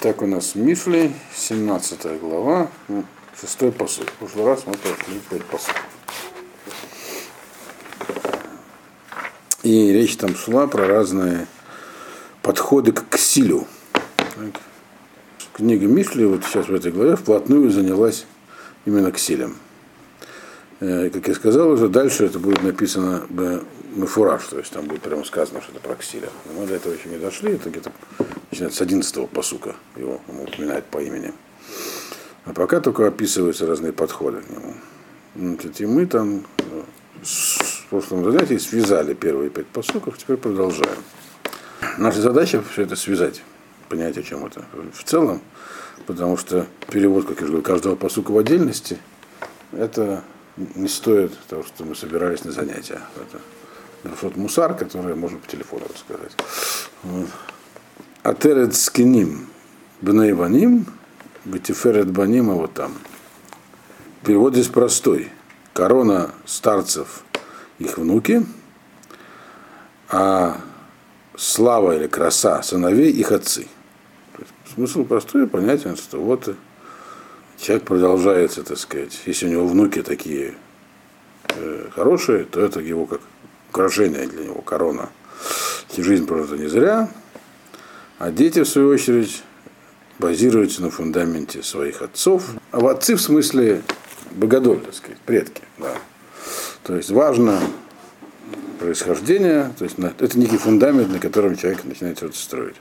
Итак, у нас Мифли, 17 глава, 6 посуд. В прошлый раз мы прошли 5 посуд. И речь там шла про разные подходы к ксилю. Так. Книга Мифли вот сейчас в этой главе вплотную занялась именно ксилем. Э, Как я сказал уже, дальше это будет написано Мефураж, то есть там будет прямо сказано, что это про ксиля. Мы до этого еще не дошли, это где-то начинается с 11 посука, его упоминает по имени. А пока только описываются разные подходы к нему. Значит, и мы там э, в прошлом занятии связали первые пять посуков, теперь продолжаем. Наша задача все это связать, понять, о чем это в целом, потому что перевод, как я говорю, каждого посука в отдельности, это не стоит того, что мы собирались на занятия. Это вот мусар, который можно по телефону рассказать. Вот. Атерет скиним бней ваним, бетиферет баним, а вот там. Перевод здесь простой. Корона старцев, их внуки, а слава или краса сыновей их отцы. Смысл простой, понятен, что вот человек продолжается, так сказать, если у него внуки такие э, хорошие, то это его как украшение для него, корона. И жизнь прожита не зря, а дети, в свою очередь, базируются на фундаменте своих отцов. А в отцы в смысле богодоль, так сказать, предки. Да. То есть важно происхождение, то есть это некий фундамент, на котором человек начинает что-то строить.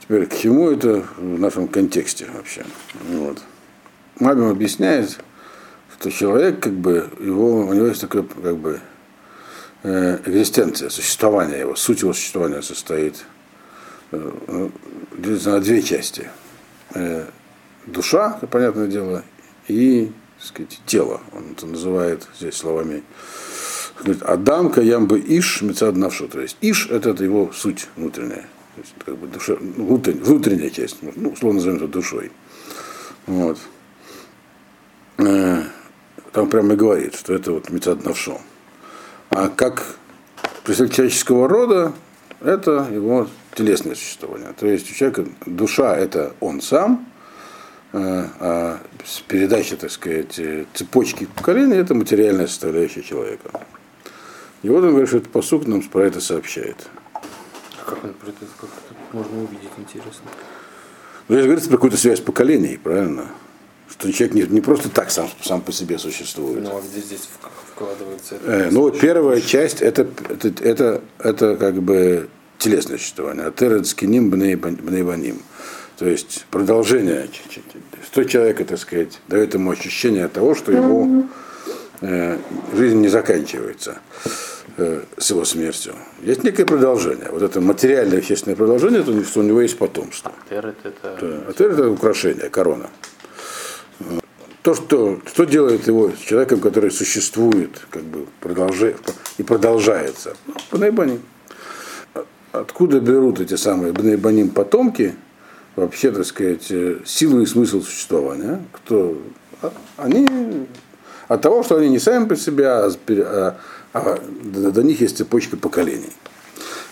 Теперь к чему это в нашем контексте вообще? Вот. Мабим объясняет, что человек, как бы, его, у него есть такое, как бы, э, экзистенция, существование его, суть его существования состоит э, на две части. Э, душа, понятное дело, и так сказать, тело. Он это называет здесь словами говорит, Адам каям иш мецад навшу. То есть иш это, это его суть внутренняя. То есть, как бы душа, ну, внутренняя, внутренняя часть, ну, условно назовем это душой. Вот. Там прямо и говорит, что это вот мецад навшо. А как представитель человеческого рода, это его телесное существование. То есть у человека душа это он сам, а передача, так сказать, цепочки поколения это материальная составляющая человека. И вот он говорит, что этот посук нам про это сообщает. А как он про это как это можно увидеть, интересно? Ну, здесь говорится про какую-то связь поколений, правильно? Что человек не, не просто так сам, сам по себе существует. Ну, а где здесь вкладывается? Э, ну, вот первая часть это, это, это, это как бы телесное существование. А теред скиним бнейбаним. То есть продолжение. Что человека, так сказать, дает ему ощущение того, что его э, жизнь не заканчивается э, с его смертью. Есть некое продолжение. Вот это материальное вещественное продолжение, это что у него есть потомство. Терет это... Да. А терет это украшение, корона. То, что, что делает его человеком, который существует, как бы продолжает, и продолжается. Бнейбаним. Откуда берут эти самые Бнейбаним потомки, вообще, так сказать, силу и смысл существования? Кто? Они от того, что они не сами по себе, а, а, а до них есть цепочка поколений.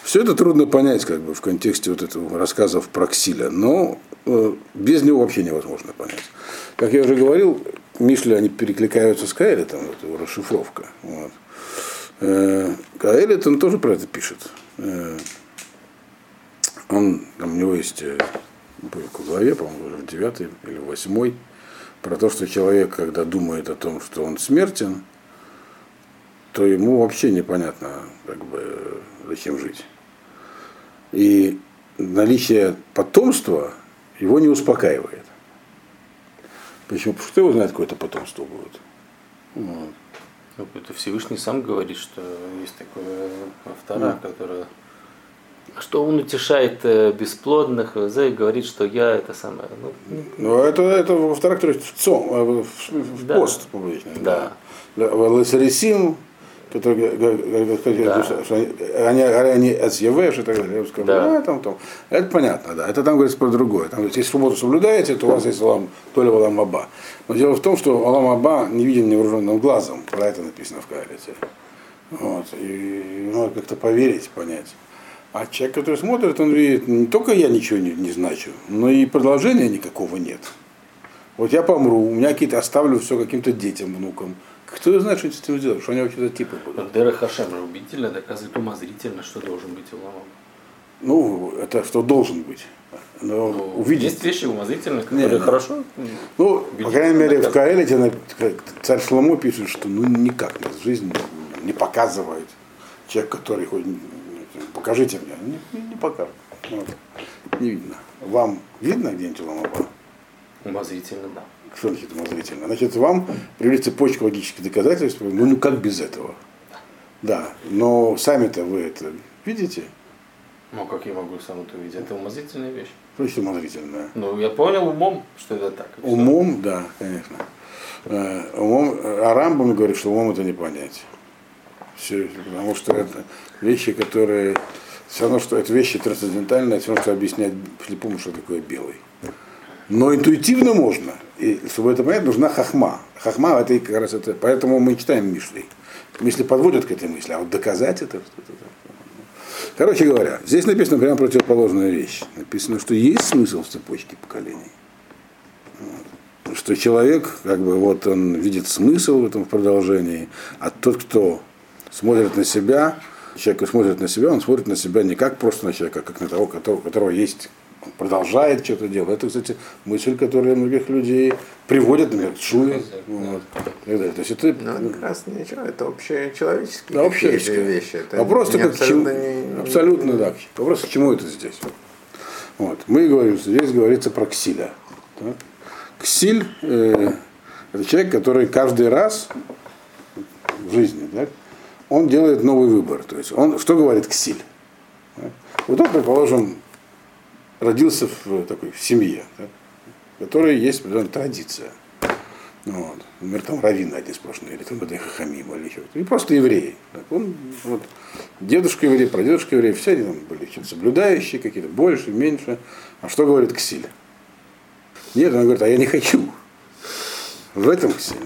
Все это трудно понять как бы, в контексте вот этого рассказов про Ксиля, но э, без него вообще невозможно понять. Как я уже говорил, Мишли, они перекликаются с Каэлитом, вот его расшифровка. Вот. Э, Каэлит, он тоже про это пишет. Э, он, там, у него есть э, в главе, по-моему, в девятой или восьмой, про то, что человек, когда думает о том, что он смертен, то ему вообще непонятно, как бы, зачем жить. И наличие потомства его не успокаивает. Почему? Потому что его знает, какое-то потомство будет. Вот. Ну, это Всевышний сам говорит, что есть такое автора, mm. которое что он утешает бесплодных, и говорит, что я это самое. Ну, ну это, это во вторых, то есть в, цом, в, в да. пост публичный. Да. да. Лесарисим, который да. что они, они от ЕВ, что так далее. Я скажу, да. а, там, там. Это понятно, да. Это там говорится про другое. Там, если субботу соблюдаете, то у вас есть Алам, то ли Алам Аба. Но дело в том, что Алам Аба не виден невооруженным глазом. Про это написано в Каалите. Вот. И надо как-то поверить, понять. А человек, который смотрит, он видит, не только я ничего не, не значу, но и продолжения никакого нет. Вот я помру, у меня какие-то оставлю все каким-то детям, внукам. Кто знает, что с этим сделать, что они вообще за типы будут. Дера Хашем же убедительно доказывает умозрительно, что должен быть Уламом. Ну, это что должен быть. Но Ну, увидеть. Есть вещи умозрительные, которые Не, не. хорошо. Ну, по крайней мере, в на- как царь Шломо пишет, что ну никак нас жизнь не показывает. Человек, который хоть не- покажите мне, не, не, не покажет. Вот. Не видно. Вам видно где-нибудь Ламаба? Умозрительно, да. Что значит умозрительно? Значит, вам привели цепочку логических доказательств, ну, ну как без этого? Да, но сами-то вы это видите? Ну, как я могу сам это увидеть? Это умозрительная вещь. Что значит умозрительное? Ну, я понял умом, что это так. Умом, да, конечно. Э, Умом, а Рамбам говорит, что умом это не понять. Все, потому что это вещи, которые все равно, что это вещи трансцендентальные, все равно, что объяснять слепому, что такое белый. Но интуитивно можно. И чтобы это понять, нужна хахма. Хахма это как раз это. Поэтому мы читаем Мишли. Мишли подводят к этой мысли, а вот доказать это что-то. Короче говоря, здесь написано прямо противоположная вещь. Написано, что есть смысл в цепочке поколений что человек, как бы, вот он видит смысл в этом продолжении, а тот, кто смотрит на себя, человек смотрит на себя, он смотрит на себя не как просто на человека, а как на того, у которого есть, продолжает что-то делать. Это, кстати, мысль, которая многих людей приводит, например, к шуе. Вот, и так далее. То есть это Ну, как раз ничего, это общечеловеческие да, общее вещи. Это Вопрос не к чему. абсолютно не- не- Абсолютно, да. Вопрос, к чему это здесь. Вот. Мы говорим, здесь говорится про ксиля. Так? Ксиль э, это человек, который каждый раз в жизни, так, он делает новый выбор. То есть он, что говорит ксиль? Вот он, предположим, родился в такой в семье, так, в которой есть определенная традиция. Ну Вот. Например, там раввины одни сплошные, или там это хахамим, или еще. И просто евреи. Так, он, вот, дедушка еврей, прадедушка еврей, все они там были соблюдающие, какие-то больше, меньше. А что говорит Ксиль? Нет, он говорит, а я не хочу. В этом Ксиль.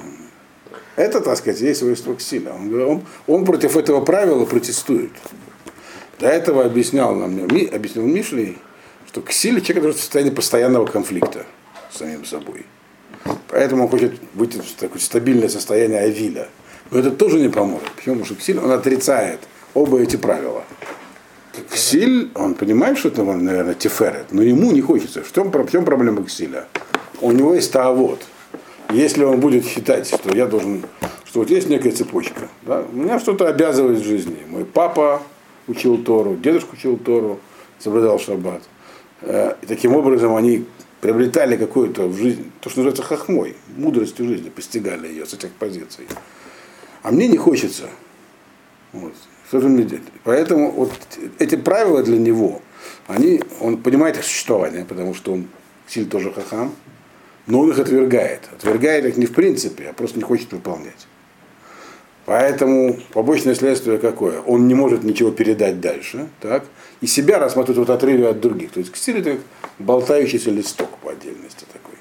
Это, так сказать, есть свойство Ксиля. Он, он, он против этого правила протестует. До этого объяснял нам, объяснил Мишли, что Ксиль человек, который в состоянии постоянного конфликта с самим собой. Поэтому он хочет выйти в такое стабильное состояние Авиля. Но это тоже не поможет. Почему? Потому что Ксиль, он отрицает оба эти правила. Ксиль, он понимает, что это, наверное, тиферет, но ему не хочется. В чем, в чем проблема Ксиля? У него есть таавод. Если он будет считать, что я должен, что вот есть некая цепочка, да, меня что-то обязывает в жизни. Мой папа учил Тору, дедушка учил Тору, соблюдал шаббат. Э, И таким образом они приобретали какую-то в жизни, то, что называется хохмой, мудростью жизни, постигали ее с этих позиций. А мне не хочется. Вот. Что же мне делать? Поэтому вот эти правила для него, они, он понимает их существование, потому что он силь тоже хахам, но он их отвергает. Отвергает их не в принципе, а просто не хочет выполнять. Поэтому побочное следствие какое? Он не может ничего передать дальше, так? И себя рассматривает вот отрыве от других. То есть ксиль это как болтающийся листок по отдельности такой.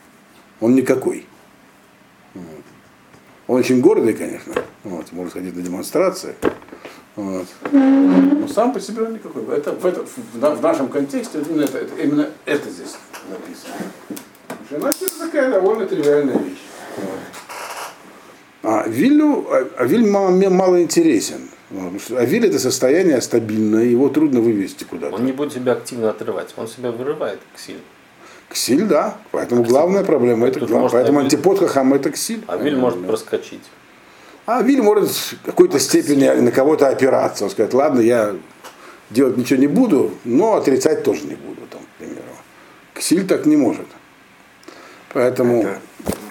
Он никакой. Вот. Он очень гордый, конечно, вот, может ходить на демонстрации. Вот. Но сам по себе он никакой. Это, в, это, в, в нашем контексте именно это, это- именно это здесь написано. Жена это такая довольно тривиальная вещь. Вот. А Вилю, а- а Виль мало, мало интересен. Потому что- А Виль это состояние стабильное, его трудно вывести куда-то. Он не будет себя активно отрывать, он себя вырывает к силе. Ксиль, да. Поэтому главная проблема это Тут глав- может Поэтому Авиль- антипод хахам это ксиль. А Виль может Да. проскочить. А Виль может в какой-то степени на кого-то опираться. Он сказать, ладно, я делать ничего не буду, но отрицать тоже не буду, там, к примеру. Ксиль так не может. Поэтому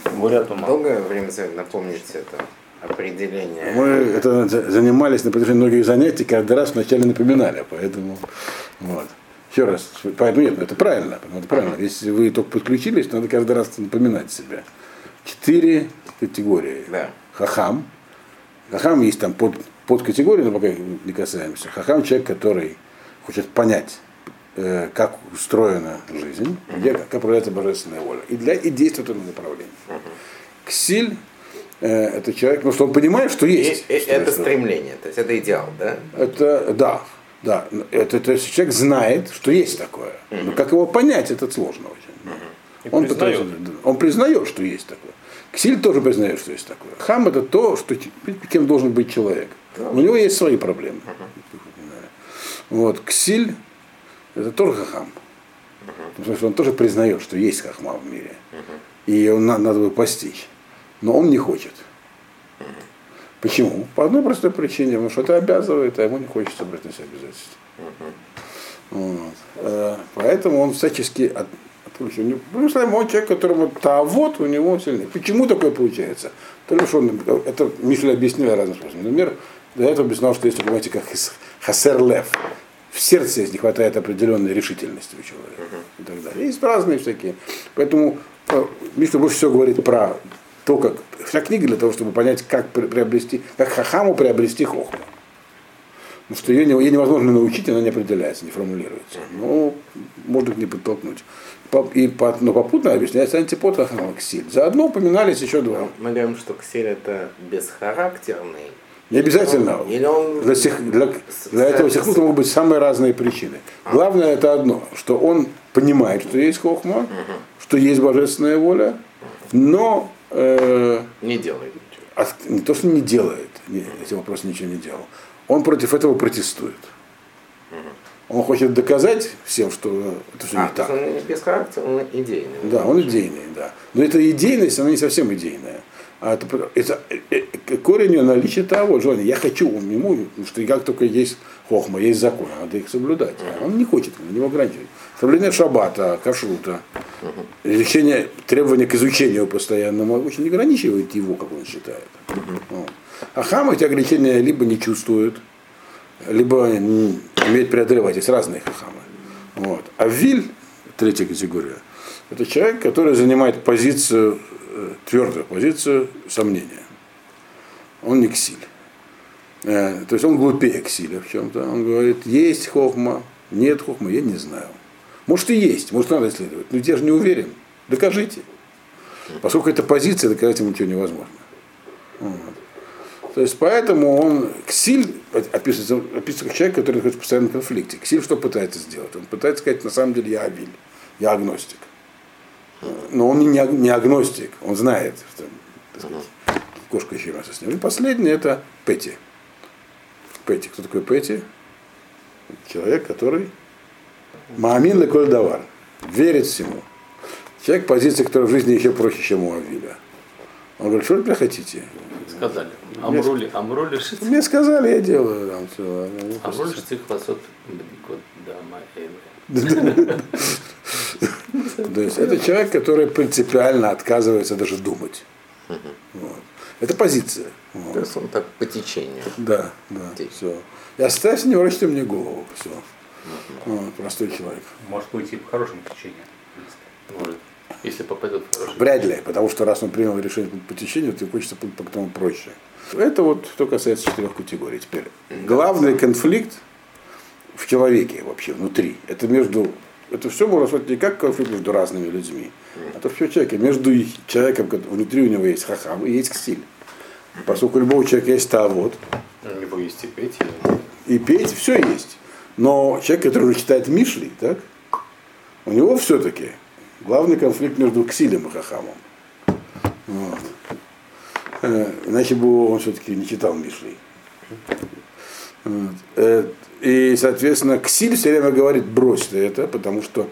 Это долгое время займет напомнить это определение. мы это за- занимались на протяжении многих занятий, каждый раз вначале напоминали, поэтому вот. Еще раз, поэтому нет, ну, это правильно, это правильно. Если вы только подключились, надо каждый раз напоминать себя. Четыре категории. Да. Хахам. Хахам есть там под, под категории, но пока не касаемся. Хахам человек, который хочет понять, э, как устроена жизнь, где, как управляется божественная воля. И, для, и действует в этом направлении. Ксиль это человек, потому что он понимает, что есть. и это устройство. стремление, то есть это идеал, да? Это да. Да, это, то есть человек знает, что есть такое. Но как его понять, это сложно очень. И Он, признает. пытается, он признает, что есть такое. Ксиль тоже признает, что есть такое. Хам это то, что, кем должен быть человек. У него есть свои проблемы. Вот. Ксиль это тоже хахам. Потому что он тоже признает, что есть хахма в мире. И его на- надо бы постичь. Но он не хочет. Почему? По одной простой причине, потому что это обязывает, а ему не хочется брать на себя обязательства. Вот. Э, Поэтому он всячески от, откручивает. Потому что он человек, которому та вот у него сильнее. Почему такое получается? То ли что он, это Мишель объяснил разным способом. Например, до этого объяснял, что есть понятие, как хасер лев. В сердце не хватает определенной решительности у человека. И так далее. Есть разные всякие. Поэтому э, Мишель больше всего говорит про то, как вся книга для того, чтобы понять, как при- приобрести, как хахаму приобрести хохму. Потому что ее, ее невозможно научить, она не определяется, не формулируется. Но можно к ней подтолкнуть. По- И по, но попутно объясняется антипод хахама ксиль. Заодно упоминались еще два. Мы говорим, что ксель это бесхарактерный. Не обязательно. Или он Для, сих- для, для этого сихнута могут быть самые разные причины. Главное это одно, что он понимает, что есть хохма, что есть божественная воля, но э, не делает ничего. от- не то, что не делает, не, эти вопросы ничего не делал, он против этого протестует. Он хочет доказать всем, что это все А, не так. он не бесхарактерный, он идейный. Да, он идейный, да. Но эта идейность, она не совсем идейная. А это, про- это э, корень ее наличия того желания. Я хочу ему, потому что как только есть хохма, есть закон, надо их соблюдать. А он не хочет, он не ограничивает. Соблюдение шаббата, кашрута, изучение, требования к изучению постоянному очень ограничивает его, как он считает. Вот. А хам эти ограничения либо не чувствует, либо м, умеет преодолевать. Есть разные хахамы. Вот. А виль, третья категория, это человек, который занимает позицию, э, твердую позицию сомнения. Он не ксиль. Э, То есть он глупее ксиля в чем-то. Он говорит, есть хохма, нет хохма, я не знаю. Может и есть, может надо исследовать. Но я же не уверен. Докажите. Поскольку это позиция, доказать ему ничего невозможно. Вот. То есть поэтому он Ксиль описывается, описывается как человек, который находится в постоянном конфликте. Ксиль что пытается сделать? Он пытается сказать, на самом деле я Авиль, я агностик. Но он не, не агностик, он знает, что сказать, кошка еще мясо с ним. И последний это Пети. Пети. Кто такой Пети? Человек, который Маамин леколь давар. Верит всему. Человек, позиция, которая в жизни еще проще, чем у Авиля. Он говорит, что вы хотите? Сказали. Амрули, амрули шит. Мне сказали, я делаю там все. Амрули шит хвасот бдикот дама эйле. То есть это человек, который принципиально отказывается даже думать. Это позиция. То есть он так по течению. Да, да, все. И оставься, не ворочите мне голову. Все. Вот, простой человек. Может уйти по хорошему течению. Может. Если попадет в хороший. Вряд ли, потому что раз он принял решение по течению, то хочется по, по тому проще. Это вот что касается четырех категорий. Теперь главный конфликт в человеке вообще внутри. Это между это все можно сказать не как конфликт между разными людьми, а то все в человеке. Между человеком, внутри у него есть хахам и есть ксиль. Поскольку у любого человека есть тавод, У него есть и петь, и петь, все есть. Но человек, который читает Мишли, так, у него все-таки главный конфликт между Ксилем и Хахамом. Вот. Э, Иначе бы он все-таки не читал Мишли. Вот. Э, И, соответственно, Ксиль все время говорит, брось ты это, потому что,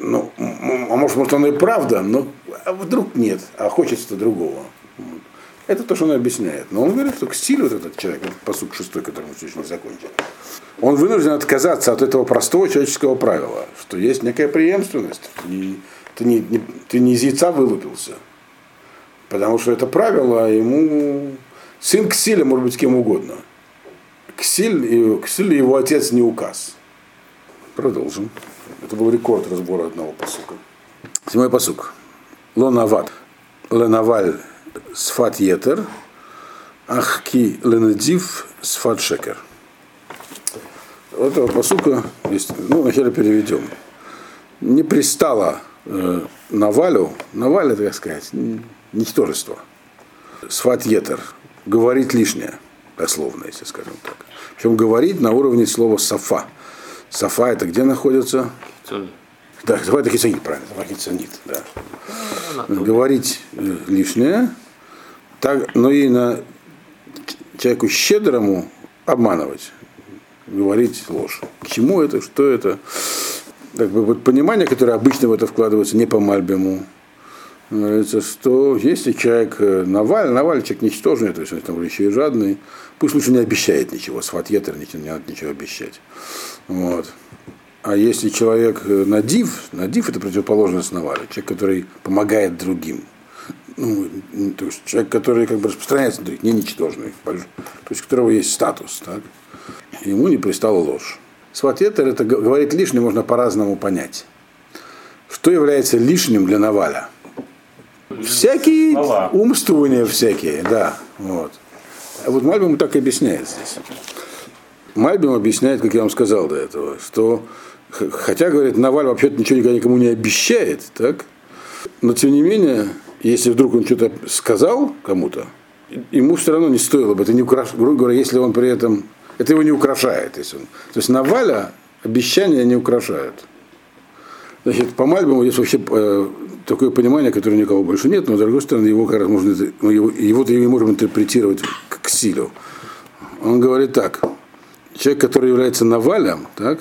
ну, а может, может, оно и правда, но а вдруг нет, а хочется другого. Вот. Это то, что он объясняет. Но он говорит, что Ксиль, вот этот человек, вот посуд шестой, который мы сегодня закончили, он вынужден отказаться от этого простого человеческого правила, что есть некая преемственность. И ты, не, не- ты не из яйца вылупился. Потому что это правило ему... Сын Ксиля может быть кем угодно. Ксиль, Ксиль его отец не указ. Продолжим. Это был рекорд разбора одного посука. Седьмой посук. Лонават. Ленаваль сфат етер. Ахки ленадив сфат шекер. У этого посука ну, вначале переведем. Не пристало э, Навалю, Наваль это, как сказать, ничтожество. Сфат етер, говорить лишнее. дословно, если скажем так. Причем говорить на уровне слова сафа. Сафа это где находится? Да, кицанит, правильно, Сафа кицанит, да. Ну, Говорить э, лишнее, так, но и на человеку щедрому обманывать, говорить ложь. К чему это, что это? Как бы вот понимание, которое обычно в это вкладывается не по Мальбему, говорится, что если человек э, Наваль, Наваль человек ничтожный, то есть он там еще и жадный, пусть лучше не обещает ничего, сватьетер не надо ничего обещать. Вот. А если человек э, надив, надив это противоположность Навале, человек, который помогает другим. Ну, то есть человек, который как бы распространяется на других, не ничтожный, то есть у которого есть статус, так? ему не пристала ложь. Сватьетер это г- говорить лишнее можно по-разному понять. Что является лишним для Наваля? Всякие Слова. умствования всякие, да. Вот. А вот Мальбим так и объясняет здесь. Мальбим объясняет, как я вам сказал до этого, что хотя, говорит, Наваль вообще-то ничего никогда никому не обещает, так? Но тем не менее, если вдруг он что-то сказал кому-то, ему все равно не стоило бы, это не украш... грубо говоря, если он при этом, это его не украшает. Если он... То есть Наваля обещания не украшают. Значит, по Мальбиму есть вообще э, такое понимание, которое никого больше нет, но с другой стороны, его как раз можно, мы его, его-то и можем интерпретировать к силу. Он говорит так, человек, который является Навалем, так,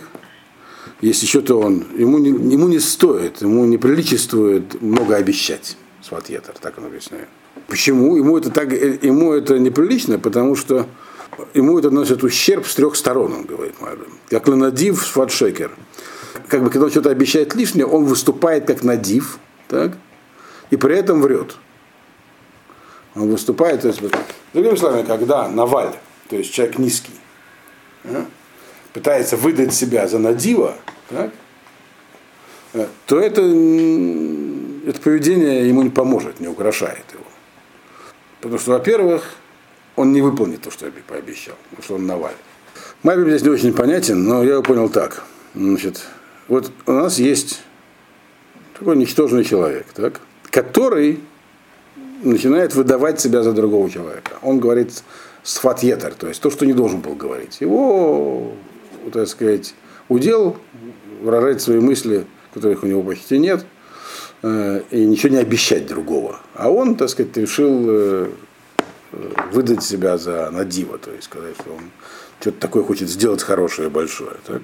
если что-то он, ему не, ему не стоит, ему не приличествует много обещать. Сватьетер, так он объясняет. Почему? Ему это, так, э, ему это неприлично, потому что ему это носит ущерб с трех сторон, он говорит Мальбим. Как Ленадив Сватшекер. Как бы, когда он что-то обещает лишнее, он выступает как надив, так, и при этом врет. Он выступает, то есть, другими словами, когда Наваль, то есть человек низкий, а, пытается выдать себя за надива, так, э, то это, это поведение ему не поможет, не украшает его. Потому что, во-первых, он не выполнит то, что я пообещал, потому что он Наваль. Мальбим здесь не очень понятен, но я его понял так. Значит, вот у нас есть такой ничтожный человек, так, который начинает выдавать себя за другого человека. Он говорит сфатьетер, то есть то, что не должен был говорить. Его, так сказать, удел выражать свои мысли, которых у него почти нет, э, и ничего не обещать другого. А он, так сказать, решил э, э, выдать себя за надива, то есть сказать, что он что-то такое хочет сделать хорошее, большое. Так?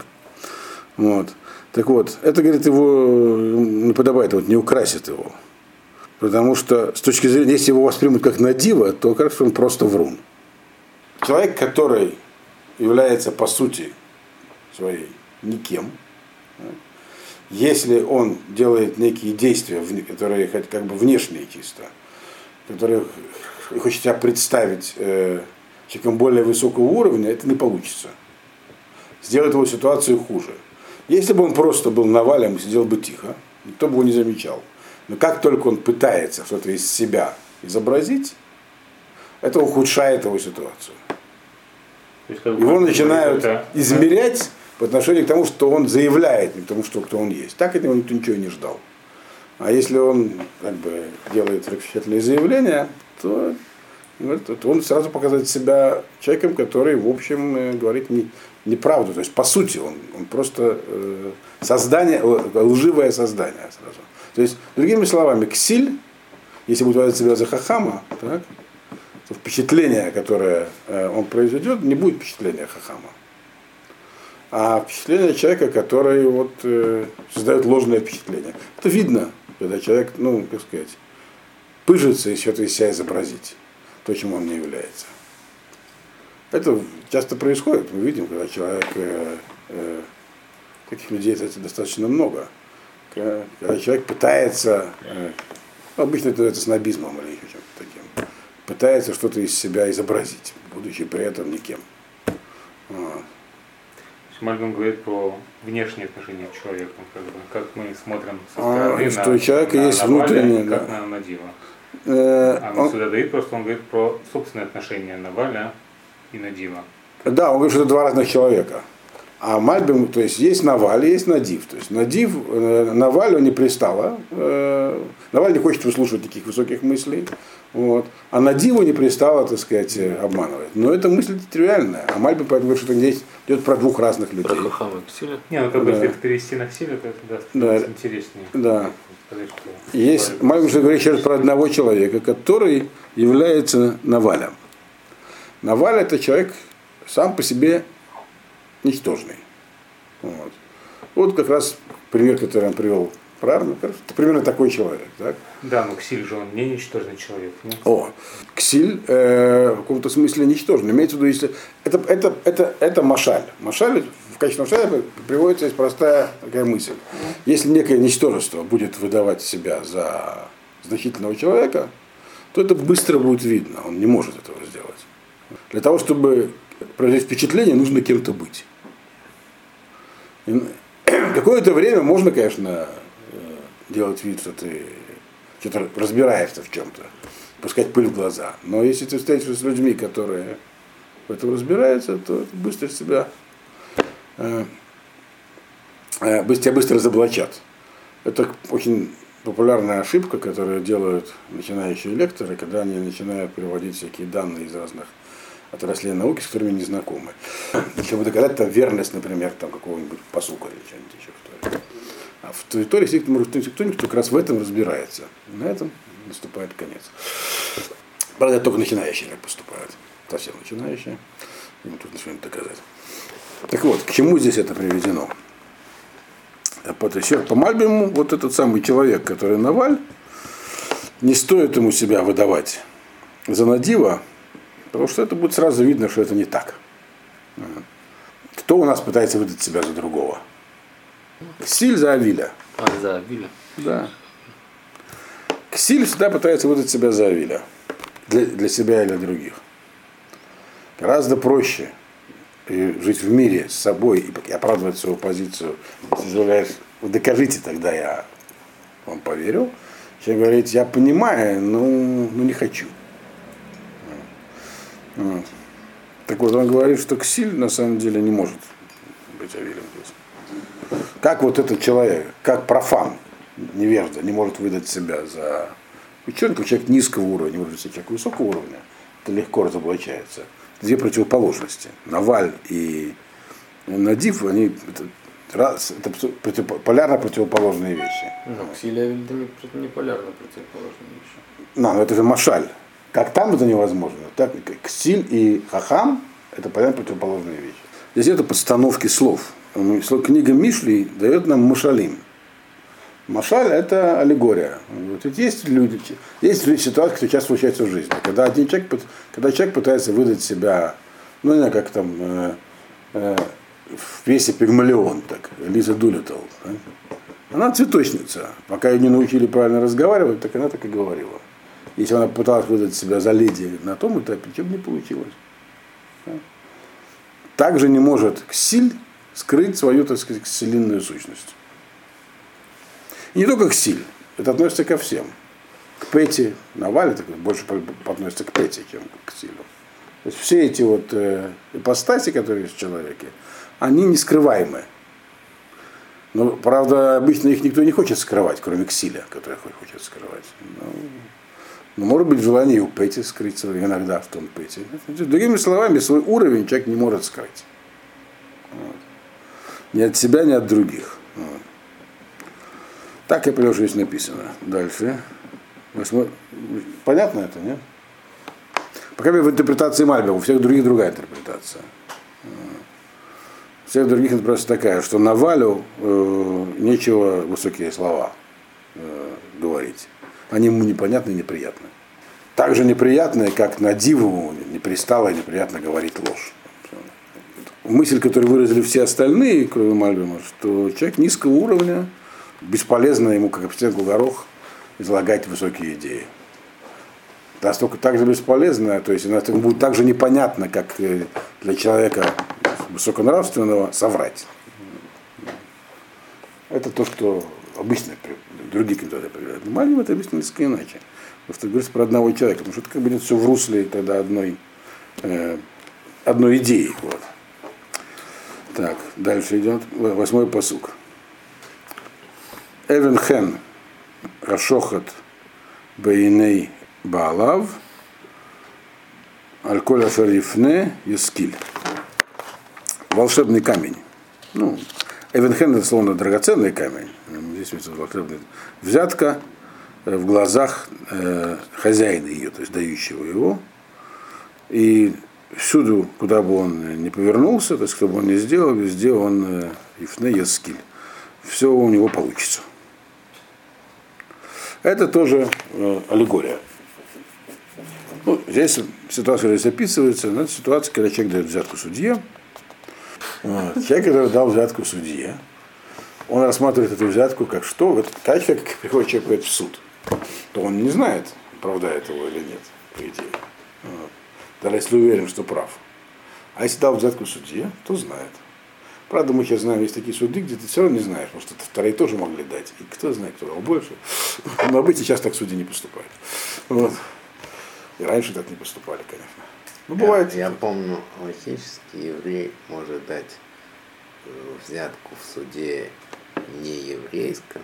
Вот. Так вот, это, говорит, его не подобает, вот не украсит его. Потому что с точки зрения, если его воспримут как надива, то кажется, он просто врун. Человек, который является по сути своей никем, если он делает некие действия, которые как бы внешние чисто, которые хочет себя представить э, человеком более высокого уровня, это не получится. Сделает его ситуацию хуже. Если бы он просто был навалем и сидел бы тихо, никто бы его не замечал. Но как только он пытается что-то из себя изобразить, это ухудшает его ситуацию. Есть, Его начинают это- измерять по отношению к тому, что он заявляет, не к тому, что кто он есть. Так от никто ничего не ждал. А если он как бы делает впечатлительные заявления, то, он сразу показывает себя человеком, который, в общем, э, говорит не, неправду. То есть, по сути, он, он просто э, создание, лживое создание сразу. То есть, другими словами, ксиль, если будет выдавать себя за хахама, так, то впечатление, которое э, он произведет, не будет впечатления хахама. А впечатление человека, который вот, э, создает ложное впечатление. Это видно, когда человек, ну, как сказать, пыжится и что-то из себя изобразить, то, чем он не является. Это часто происходит, мы видим, когда человек, э, э, таких людей, кстати, достаточно много, когда человек пытается, э, ну, обычно это, это снобизмом или еще чем-то таким, пытается что-то из себя изобразить, будучи при этом никем. Вот. Мальбим говорит про внешние отношения к человеку, как, бы, как мы смотрим со А, стороны что у человека есть Наваля, внутреннее, как да. на Надива. Э, А он- Масуда Давид просто он говорит про собственные отношения Наваля и Надива. Да, он говорит, что это два разных человека. А Мальбим, то есть есть Наваль, есть Надив. То есть Надив, э, Наваль, он не пристала. Э, Наваль не хочет выслушивать таких высоких мыслей. Вот. А Надиву не пристала, так сказать, обманывать. Но эта мысль тривиальная. А Мальбим поэтому говорит, что здесь идет про двух разных людей. Про Хахама Ксиля. Не, ну как бы Да. если это перевести на Ксилю, то это даст Да. интереснее. Да. Есть, Мальбим же говорит сейчас про одного человека, который является Навалем. Наваль это человек сам по себе ничтожный. Вот, вот как раз пример, который он привел правильно, это примерно такой человек. Так? Да, но Ксиль же он не ничтожный человек. нет? О, Ксиль э, в каком-то смысле ничтожный. Имеется в виду, если это, это, это, это машаль. Машаль в качестве машаля приводится есть простая такая мысль. Если некое ничтожество будет выдавать себя за значительного человека, то это быстро будет видно. Он не может этого сделать. Для того, чтобы произвести впечатление, нужно кем-то быть. Какое-то время можно, конечно, э, делать вид, что ты что-то разбираешься в чем-то, пускать пыль в глаза. Но если ты встретишься с людьми, которые в этом разбираются, то быстро себя э, э, тебя быстро разоблачат. Это очень популярная ошибка, которую делают начинающие лекторы, когда они начинают приводить всякие данные из разных отраслей науки, с которыми не знакомы. Чтобы доказать там верность, например, там какого-нибудь посука или что-нибудь еще Торе. А в Торе сидит кто-нибудь, кто как раз в этом разбирается. И на этом наступает конец. Правда, только начинающие так поступают. Совсем начинающие. Им тут что-нибудь доказать. Так вот, к чему здесь это приведено? По, еще по Мальбиму вот этот самый человек, который Наваль, не стоит ему себя выдавать за Надива, потому что это будет сразу видно, что это не так. Кто у нас пытается выдать себя за другого? Ксиль за Авиля. А, за Виля. Да. Ксиль всегда пытается выдать себя за Авиля. Для, для себя и для других. Гораздо проще и жить в мире с собой и оправдывать свою позицию. Если заявляешь, «Вот докажите, тогда я вам поверю. Чем говорить, я понимаю, но, но не хочу. Вот. Так вот, он говорит, что Ксиль на самом деле не может быть Авилем здесь. Как вот этот человек, как профан, невежда, не может выдать себя за ученика, человек низкого уровня, может себя человек высокого уровня, это легко разоблачается. Две противоположности. Наваль и Надив, они раз, это против- полярно противоположные вещи. Ну, и Авиль, это не, не полярно противоположные вещи. Ну, это же Машаль. Как там это невозможно, так и Ксиль и Хахам это понятно противоположные вещи. Здесь это подстановки слов. Ну, Книга Мишли дает нам Машалим. Машаль это аллегория. Вот есть люди, есть ситуации, которые часто случаются в жизни. Когда один человек, когда человек пытается выдать себя, ну не знаю, как там э, э, в пьесе Пигмалион, так, Лиза Дулитл. да. Она цветочница. Пока ее не научили правильно разговаривать, так она так и говорила. Если она пыталась выдать себя за леди на том этапе, бы не получилось. Да. Также не может Ксиль скрыть свою, так сказать, кселинную сущность. И не только Ксиль, это относится ко всем. К Пети, Навале больше относится к Пети, чем к Ксилю. То есть все эти вот э, ипостаси, которые есть в человеке, они не скрываемы. Но, правда, обычно их никто не хочет скрывать, кроме Ксиля, который хо- хочет скрывать. Ну, ну, может быть, желание у Пети скрыть свой, иногда в том Пети. Другими словами, свой уровень человек не может скрыть. Вот. Ни от себя, ни от других. Вот. Так я понял, что здесь написано. Дальше. Понятно это, нет? Пока в интерпретации Мальбера, у всех других другая интерпретация. У всех других интерпретация такая, что Навалю э, нечего высокие слова э, говорить. Они ему непонятны и неприятны. Так же неприятные, как на диву не пристало и неприятно говорить ложь. Мысль, которую выразили все остальные, кроме Мальбима, что человек низкого уровня, бесполезно ему, как обстенку горох, излагать высокие идеи. Настолько так же бесполезно, то есть это будет так же непонятно, как э, для человека высоконравственного соврать. Это то, что обычно другие кандидаты определяют. Но Мальбим это объяснил несколько иначе. Потому что говорится про одного человека, потому что это как бы идет все в русле тогда одной, э, одной идеи. Вот. Так, дальше идет восьмой посук. Эвен хен рашохат бейней баалав альколя шарифне яскиль. Волшебный камень. Ну, Эвенхен это словно драгоценный камень. Здесь. Взятка э, в глазах э, хозяина ее, то есть дающего его. И всюду, куда бы он не повернулся, то есть кто бы он ни сделал, везде он э, ифне яскиль. Все у него получится. Это тоже аллегория. Ну, здесь ситуация здесь описывается, но это ситуация, когда человек дает взятку судье. Вот. Человек, который дал взятку судье, он рассматривает эту взятку как что? Вот, как, как приходит человек в суд, то он не знает, оправдает его или нет, по идее. Вот. Даже если уверен, что прав. А если дал взятку судье, то знает. Правда, мы сейчас знаем, есть такие суды, где ты все равно не знаешь, потому что вторые тоже могли дать. И кто знает, кто дал больше. Но быть сейчас так судьи не поступают. Вот. И раньше так не поступали, конечно. Ну, бывает. Я, я помню, логически еврей может дать э, взятку в суде не еврейском,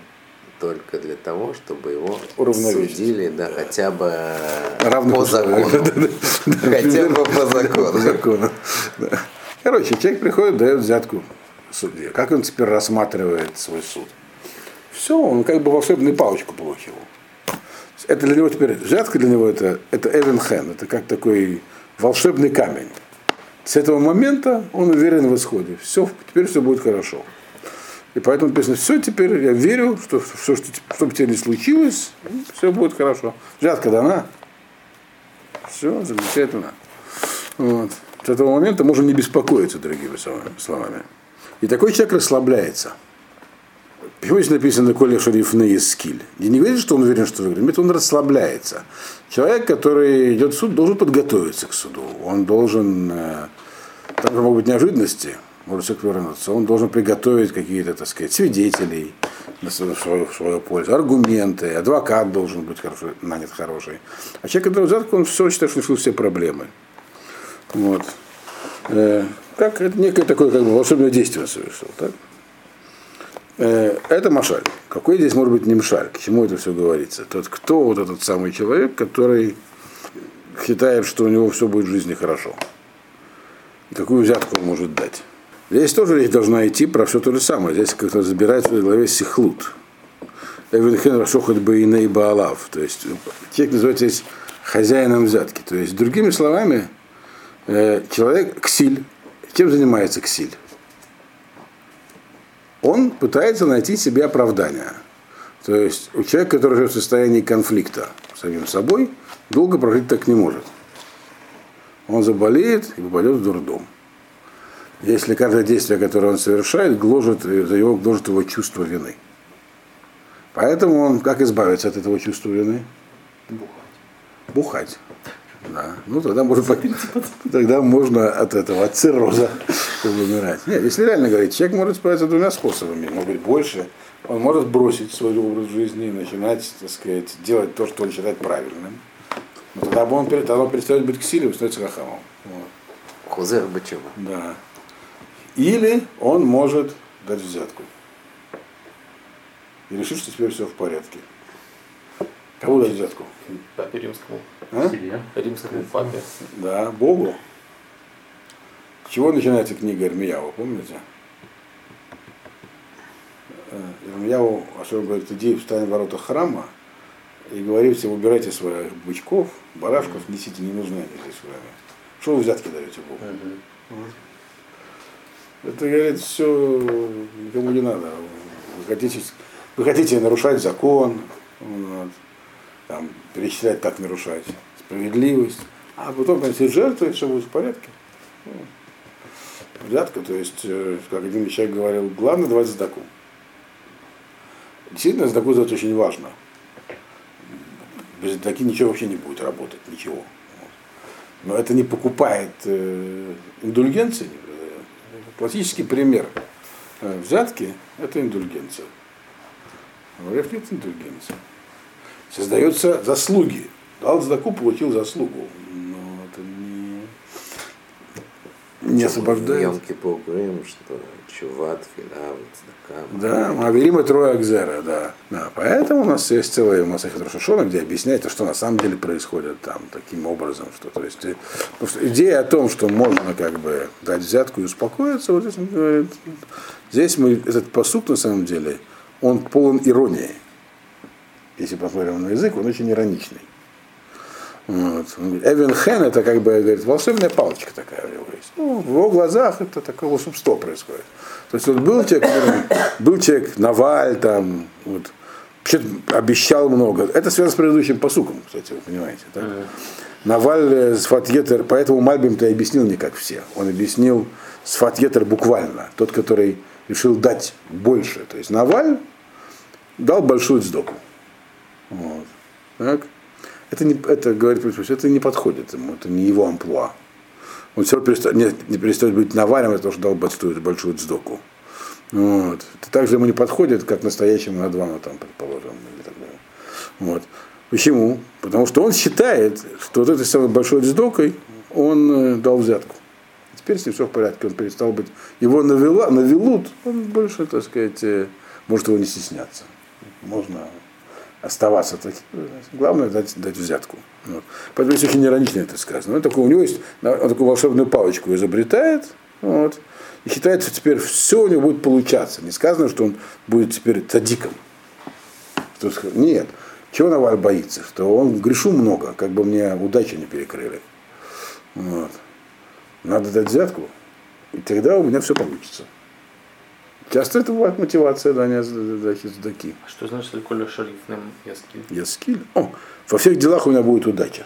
только для того, чтобы его судили, да, хотя бы Равных по условиях. закону. Хотя бы по закону. закону. Да. Короче, человек приходит, дает взятку судье. Как он теперь рассматривает свой суд? Все, он как бы волшебную палочку получил. Это для него теперь, взятка для него это, это Эвенхен, это как такой волшебный камень. С этого момента он уверен в исходе. Все, теперь все будет хорошо. И поэтому написано, все, теперь я верю, что все, что, что бы тебе не случилось, все будет хорошо. Взятка дана. Все, замечательно. Вот. С этого момента можно не беспокоиться, словами- словами. И такой человек расслабляется. Почему здесь написано Коля Шариф на скиль? И не говорит, что он уверен, что выиграет, это он расслабляется. Человек, который идет в суд, должен подготовиться к суду. Он должен, э, там же могут быть неожиданности, может человек вернуться, он должен приготовить какие-то, так сказать, свидетелей на свою, свою, свою пользу, аргументы, адвокат должен быть хороший, нанят хороший. А человек, который взятку, он все считает, что решил все проблемы. Вот. Э, как это некое такое как бы волшебное действие совершил. Так? Э, это Машаль. Какой здесь может быть не Мшаль? К чему это все говорится? Тот, кто вот этот самый человек, который считает, что у него все будет в жизни хорошо. Какую взятку он может дать. Здесь тоже речь должна идти про все то же самое. Здесь как-то забирает в голове сихлут. Эвенхен Рашохат Бейней Баалав. То есть человек называется здесь хозяином взятки. То есть, другими словами, э, человек ксиль. Чем занимается ксиль? Он пытается найти себе оправдание. То есть у человека, который живет в состоянии конфликта с самим собой, долго прожить так не может. Он заболеет и попадет в дурдом. Если каждое действие, которое он совершает, гложет, э, за его, гложет его чувство вины. Поэтому он, как избавиться от этого чувства вины? Бухать. Да. Ну тогда можно, тогда можно от этого, от цирроза умирать. Нет, если реально говорить, человек может справиться двумя способами, может быть больше. Он может бросить свой образ жизни и начинать, так сказать, делать то, что он считает правильным. Но тогда бы он, тогда он перестает быть ксилем и становится хахамом. Вот. Хузер. Да. Или он может дать взятку. И решить, что теперь все в порядке. Кому дать взятку? Папе римскому. А? Римскому папе. Да, Богу. С чего начинается книга Ирмияу, помните? Э, Ирмияу, особенно говорит, иди встань в ворота храма и говори всем, убирайте своих бычков, барашков, несите, не нужны они здесь с вами. Что вы взятки даете Богу? Это, говорит, все никому не надо. Вы хотите, вы хотите нарушать закон, вот, там, перечислять, как нарушать справедливость, а потом приносить жертву, и все будет в порядке. Ну, Взятка, то есть, э, как один человек говорил, главное давать задаку. Действительно, задаку сделать очень важно. Без задаки ничего вообще не будет работать, ничего. Но это не покупает э, индульгенции. Классический пример э, взятки – это индульгенция. Реф нет индульгенции. Создаются заслуги. Дал задаку, получил заслугу. Но это не, не освобождает. Йом-Кипур говорим, что чуват, фила, цдака. Да, Маверим и трое Акзера, да. да. Поэтому у нас есть целая Масахи Рошашона, где объясняется, что на самом деле происходит там таким образом. Что, то есть, э, потому что идея о том, что можно как бы дать взятку и успокоиться, вот здесь он говорит, здесь мы, этот посуд на самом деле, он полон иронии. Если посмотрим на язык, он очень ироничный. Вот. Эвен Хен это как бы говорит, волшебная палочка такая у него есть. Ну, в его глазах это такое волшебство происходит. То есть вот был человек, был человек Наваль, там, вот, вообще обещал много. Это связано с предыдущим посуком, кстати, вы понимаете. Да? Наваль Сфатьетер, поэтому Мальбим-то и объяснил не как все. Он объяснил Сфатьетер буквально, тот, который решил дать больше. То есть Наваль дал большую сдоку. Так? Это, не, это говорит, это не подходит ему, это не его амплуа. Он все перестает, не, не перестает быть наваром, это что дал большую, большую цдоку. Вот. Это также ему не подходит, как настоящему Надвану, там, предположим. Или так далее. Вот. Почему? Потому что он считает, что вот этой самой большой цдокой он э, дал взятку. Теперь с ним все в порядке, он перестал быть. Его навела, навелут, он больше, так сказать, э, может его не стесняться. Можно оставаться. Главное дать, дать взятку. Вот. Поэтому здесь очень иронично это сказано. Он такой, у него есть, он такую волшебную палочку изобретает, вот, и считает, что теперь все у него будет получаться. Не сказано, что он будет теперь цадиком. Нет. Чего Наваль боится? Что он грешу много, как бы мне удачи не перекрыли. Вот. Надо дать взятку, и тогда у меня все получится. Часто это бывает мотивация дания сдаки. А что значит Коля шарифным яскиль? Яскиль? О, во всех делах у меня будет удача.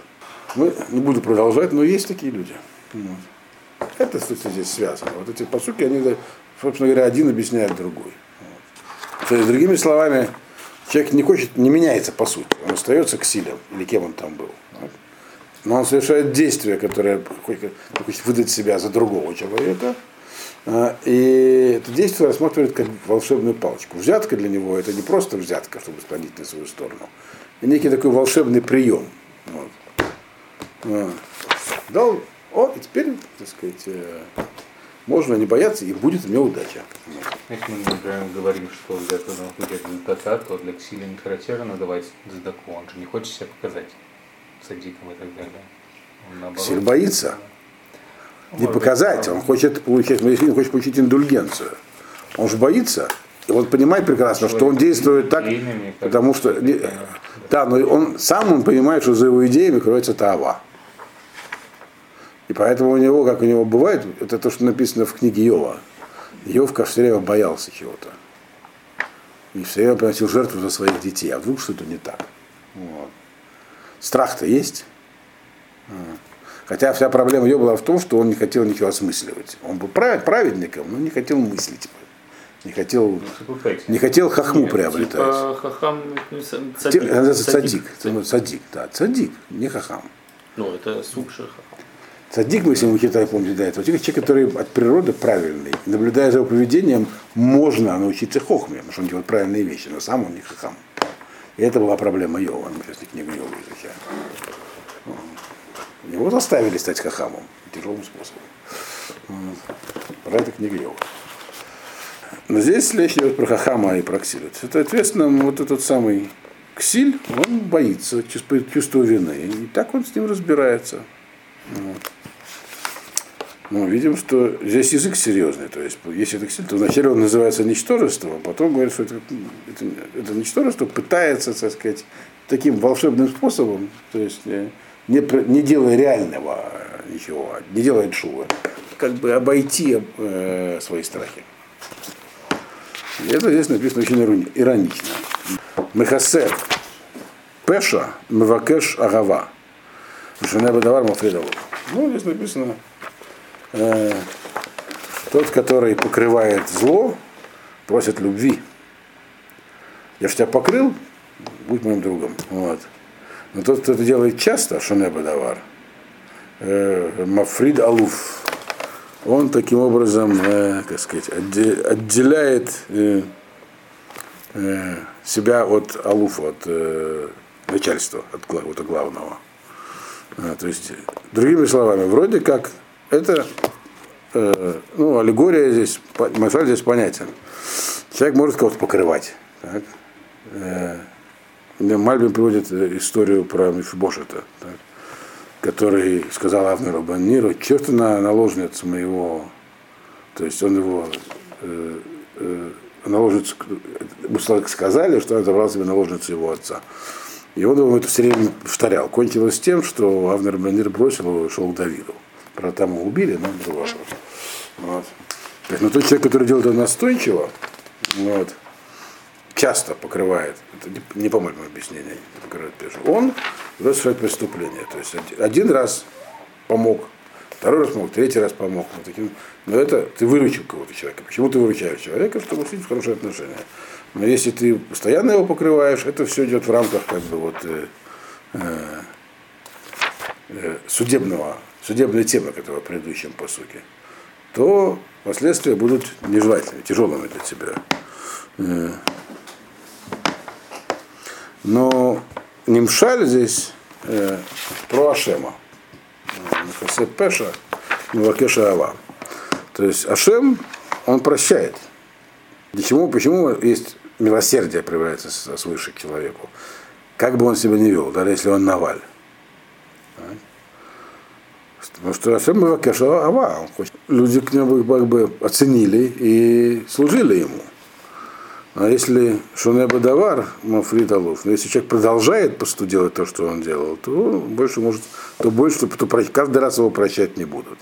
Ну, не буду продолжать, но есть такие люди. Вот. Это, кстати, здесь связано. Вот эти посуки, они, собственно говоря, один объясняет другой. Вот. То есть, другими словами, человек не хочет, не меняется по сути. Он остается к силам, или кем он там был. Вот. Но он совершает действие, которое хочет выдать себя за другого человека, а, и это действие рассматривает как волшебную палочку. Взятка для него это не просто взятка, чтобы склонить на свою сторону, а некий такой волшебный прием. Вот. А. Дал, о, и теперь, так сказать, э, можно не бояться, и будет у меня удача. Если мы, например, говорим, что для этого будет результата, то для Ксилия не характерно давать задаку, он же не хочет себя показать садиком и так далее. Ксиль боится не показать, он хочет получить, он хочет получить индульгенцию. Он же боится, и он понимает прекрасно, что он действует так, потому что, да, но он сам он понимает, что за его идеями кроется Таава. И поэтому у него, как у него бывает, это то, что написано в книге Йова. Йов все время боялся чего-то. И все время приносил жертву за своих детей. А вдруг что-то не так. Вот. Страх-то есть. Хотя вся проблема ее была в том, что он не хотел ничего осмысливать. Он был праведником, но не хотел мыслить. Не хотел, не хотел хахму Нет, приобретать. Типа хахам цадик. Цадик. Цадик. Цадик. цадик, да, цадик, не хахам. Ну, это сукша хахам. Цадик, мы если мы Китае помните до этого, человек, который от природы правильный. Наблюдая за его поведением, можно научиться хохме, потому что он делает правильные вещи, но сам он не хахам. И это была проблема Йова, мы сейчас книгу Йова изучаем. Его заставили стать хахамом тяжелым способом. Про это книга Йова. Но здесь речь идет про хахама и про ксиль. Соответственно, вот этот самый ксиль, он боится, чувство вины. И так он с ним разбирается. Вот. Ну, видим, что здесь язык серьезный. То есть, если это ксиль, то вначале он называется ничтожеством, а потом говорит, что это, это, это ничтожество пытается, так сказать, таким волшебным способом, то есть э, не, не делая реального ничего, не делая шува, как бы обойти э, свои страхи. И это здесь написано очень иронично. Мехасер Пеша Мевакеш Агава. Шанеба Мафредову. Ну, здесь написано, э, тот, который покрывает зло, просит любви. Я же тебя покрыл, будь моим другом. Вот. Но тот, кто это делает часто, Шане Бадавар, э, Мафрид Алуф, он таким образом, э, как сказать, отделяет э, э, себя от Алуфа, от э, начальства, от, от главного. А, то есть, другими словами, вроде как это э, ну, аллегория здесь, мысаль здесь понятен. Человек может кого-то покрывать. Так? Э, Мальбин приводит э, историю про Мефибошета, так, который сказал Авнеру Банниру, ты на наложницу моего, то есть он его э, э, наложницу, сказали, что он забрал себе наложницу его отца. И он ему это все время повторял. Кончилось тем, что Авнер Баннир бросил его и ушел к Давиду. Правда, там его убили, но другой вопрос. Вот. Но тот человек, который делает это настойчиво, вот, часто покрывает, это не, по моему объяснению, не покрывает пешу, он совершает преступление. То есть один, раз помог, второй раз помог, третий раз помог. Вот таким, но это ты выручил кого-то человека. Почему ты выручаешь человека? Чтобы жить в хорошие отношения. Но если ты постоянно его покрываешь, это все идет в рамках как бы вот э, э, э, судебного, судебной темы, которая в предыдущем посуке, то последствия будут нежелательными, тяжелыми для тебя. Э, Но Нимшаль здесь э, про Ашема. Хасе Пеша, Мивакеша Ава. То есть Ашем, он прощает. Почему, почему есть милосердие проявляется свыше к человеку? Как бы он себя не вел, даже если он наваль. Так? Потому что Ашем Мивакеша Ава. Люди к нему как бы оценили и служили ему. А если Шунеба Давар, Мафрид Алуф, но если человек продолжает просто делать то, что он делал, то больше может, то больше, то каждый раз его прощать не будут.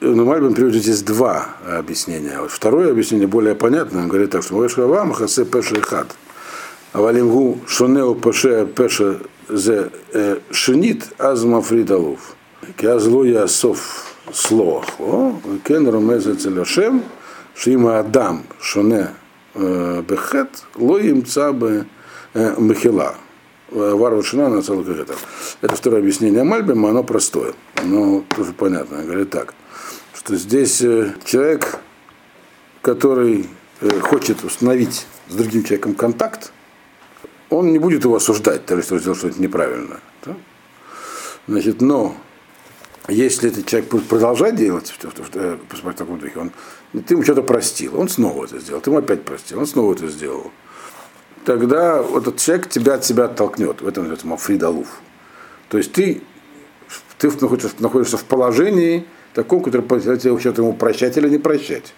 Но Мальбин приводит здесь два объяснения. Вот второе объяснение более понятное. Он говорит так, что Мой Шавам Хасе Пеша и Хад. Авалимгу Шонео Пеше Пеша Зе э, Шинит Аз Мафрид Алуф. Киазлу Ясов Слох. Кен Ромезе Целяшем Шима Адам Шоне э, Бехет Лоим Цабе Мехила. Варвашина на целых это. Это второе объяснение Мальбима, оно простое, но тоже понятно. Говорит так, что здесь э, человек, который э, хочет установить с другим человеком контакт, он не будет его осуждать, даже если он сделал что-то неправильно. Значит, но если этот человек будет продолжать делать в, в- в- в- таком духе, он, ты ему что-то простил, он снова это сделал, ты ему опять простил, он снова это сделал. Тогда этот человек тебя от себя оттолкнет. В этом называется мафридалуф. То есть ты, ты находишься, находишься в положении таком, которое тебе что-то ему прощать или не прощать.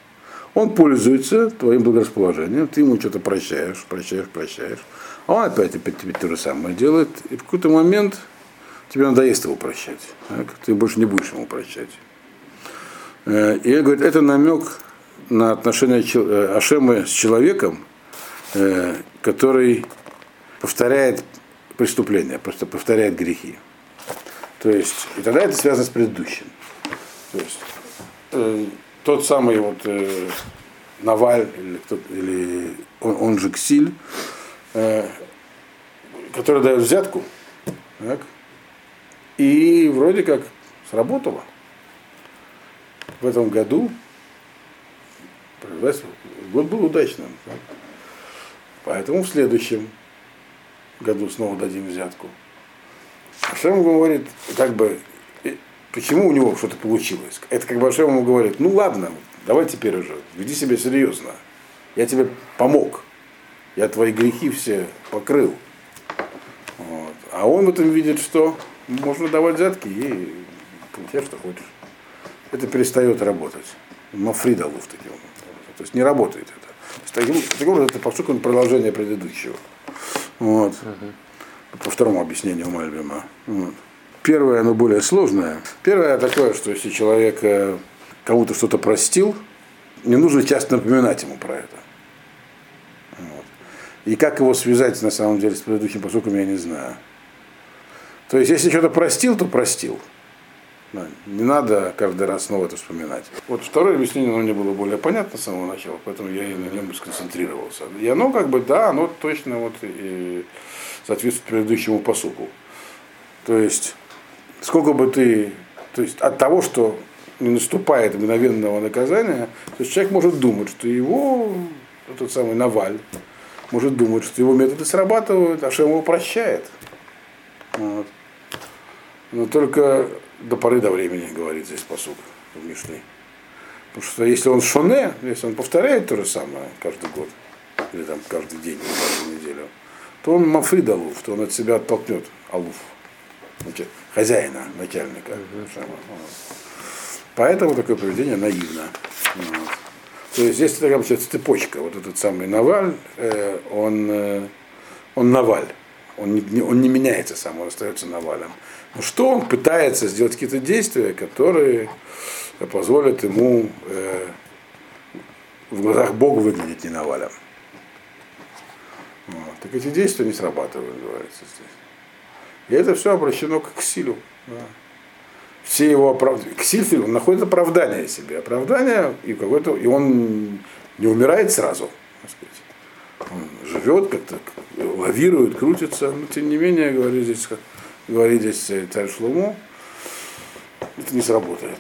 Он пользуется твоим благорасположением, ты ему что-то прощаешь, прощаешь, прощаешь. А он опять, опять тебе то же самое делает. И в какой-то момент тебе надоест его прощать. так? Ты больше не будешь ему прощать. Э, И я говорю, это намек на отношение чел- э, Ашема с человеком, э, который повторяет преступления, просто повторяет грехи. То есть, и тогда это связано с предыдущим. То есть, э, тот самый вот э, Наваль, или, кто, или он, он же Ксиль, э, который дает взятку, так, и вроде как сработало. В этом году год был удачным. Поэтому в следующем году снова дадим взятку. Ашем говорит, как бы, э, почему у него что-то получилось. Это как бы Ашем ему говорит, ну ладно, давай теперь уже, веди себя серьезно. Я тебе помог. Я твои грехи все покрыл. Вот. А он в этом видит, что можно давать взятки и получать, что хочешь. Это перестает работать. Мафрида Луф таким образом. То есть не работает это. То есть Таким, таким образом, это, поскольку он продолжение предыдущего. Вот. По второму объяснению Мальбима. Вот. Первое, оно более сложное. Первое такое, что если человек э, кому-то что-то простил, не нужно часто напоминать ему про это. Вот. И как его связать на самом деле с предыдущим поступком, я не знаю. То есть, если что-то простил, то простил. Не надо каждый раз снова это вспоминать. Вот второе объяснение оно мне было более понятно с самого начала, поэтому я и на нем сконцентрировался. И оно как бы, да, оно точно вот и соответствует предыдущему посуку. То есть, сколько бы ты, то есть от того, что не наступает мгновенного наказания, то есть человек может думать, что его, этот самый Наваль, может думать, что его методы срабатывают, а что его прощает. Вот. Но только до поры до времени, говорит здесь посуд. в Мишне. Потому что если он шоне, если он повторяет то же самое каждый год, или там каждый день, или каждую неделю, то он мафрид алуф, то он от себя оттолкнет алуф, хозяина, начальника. Вот. Поэтому такое поведение наивно. Вот. То есть здесь такая получается цепочка. Вот этот самый Наваль, э, он, э, он Наваль. Он не, он не меняется сам, он остается Навалем. Но что он пытается сделать какие-то действия, которые позволят ему э, в глазах Бога выглядеть не Навалем. Вот. Так эти действия не срабатывают, говорится здесь. И это все обращено к силу. Да. Все его оправдания. Ксильфель, он находит оправдание себе. Оправдание, и, какой-то, и он не умирает сразу. Он живет, как-то лавирует, крутится, но тем не менее, говорит здесь, говорит здесь царь Шлому, это не сработает.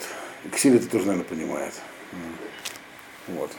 Ксиль это тоже, наверное, понимает. Вот.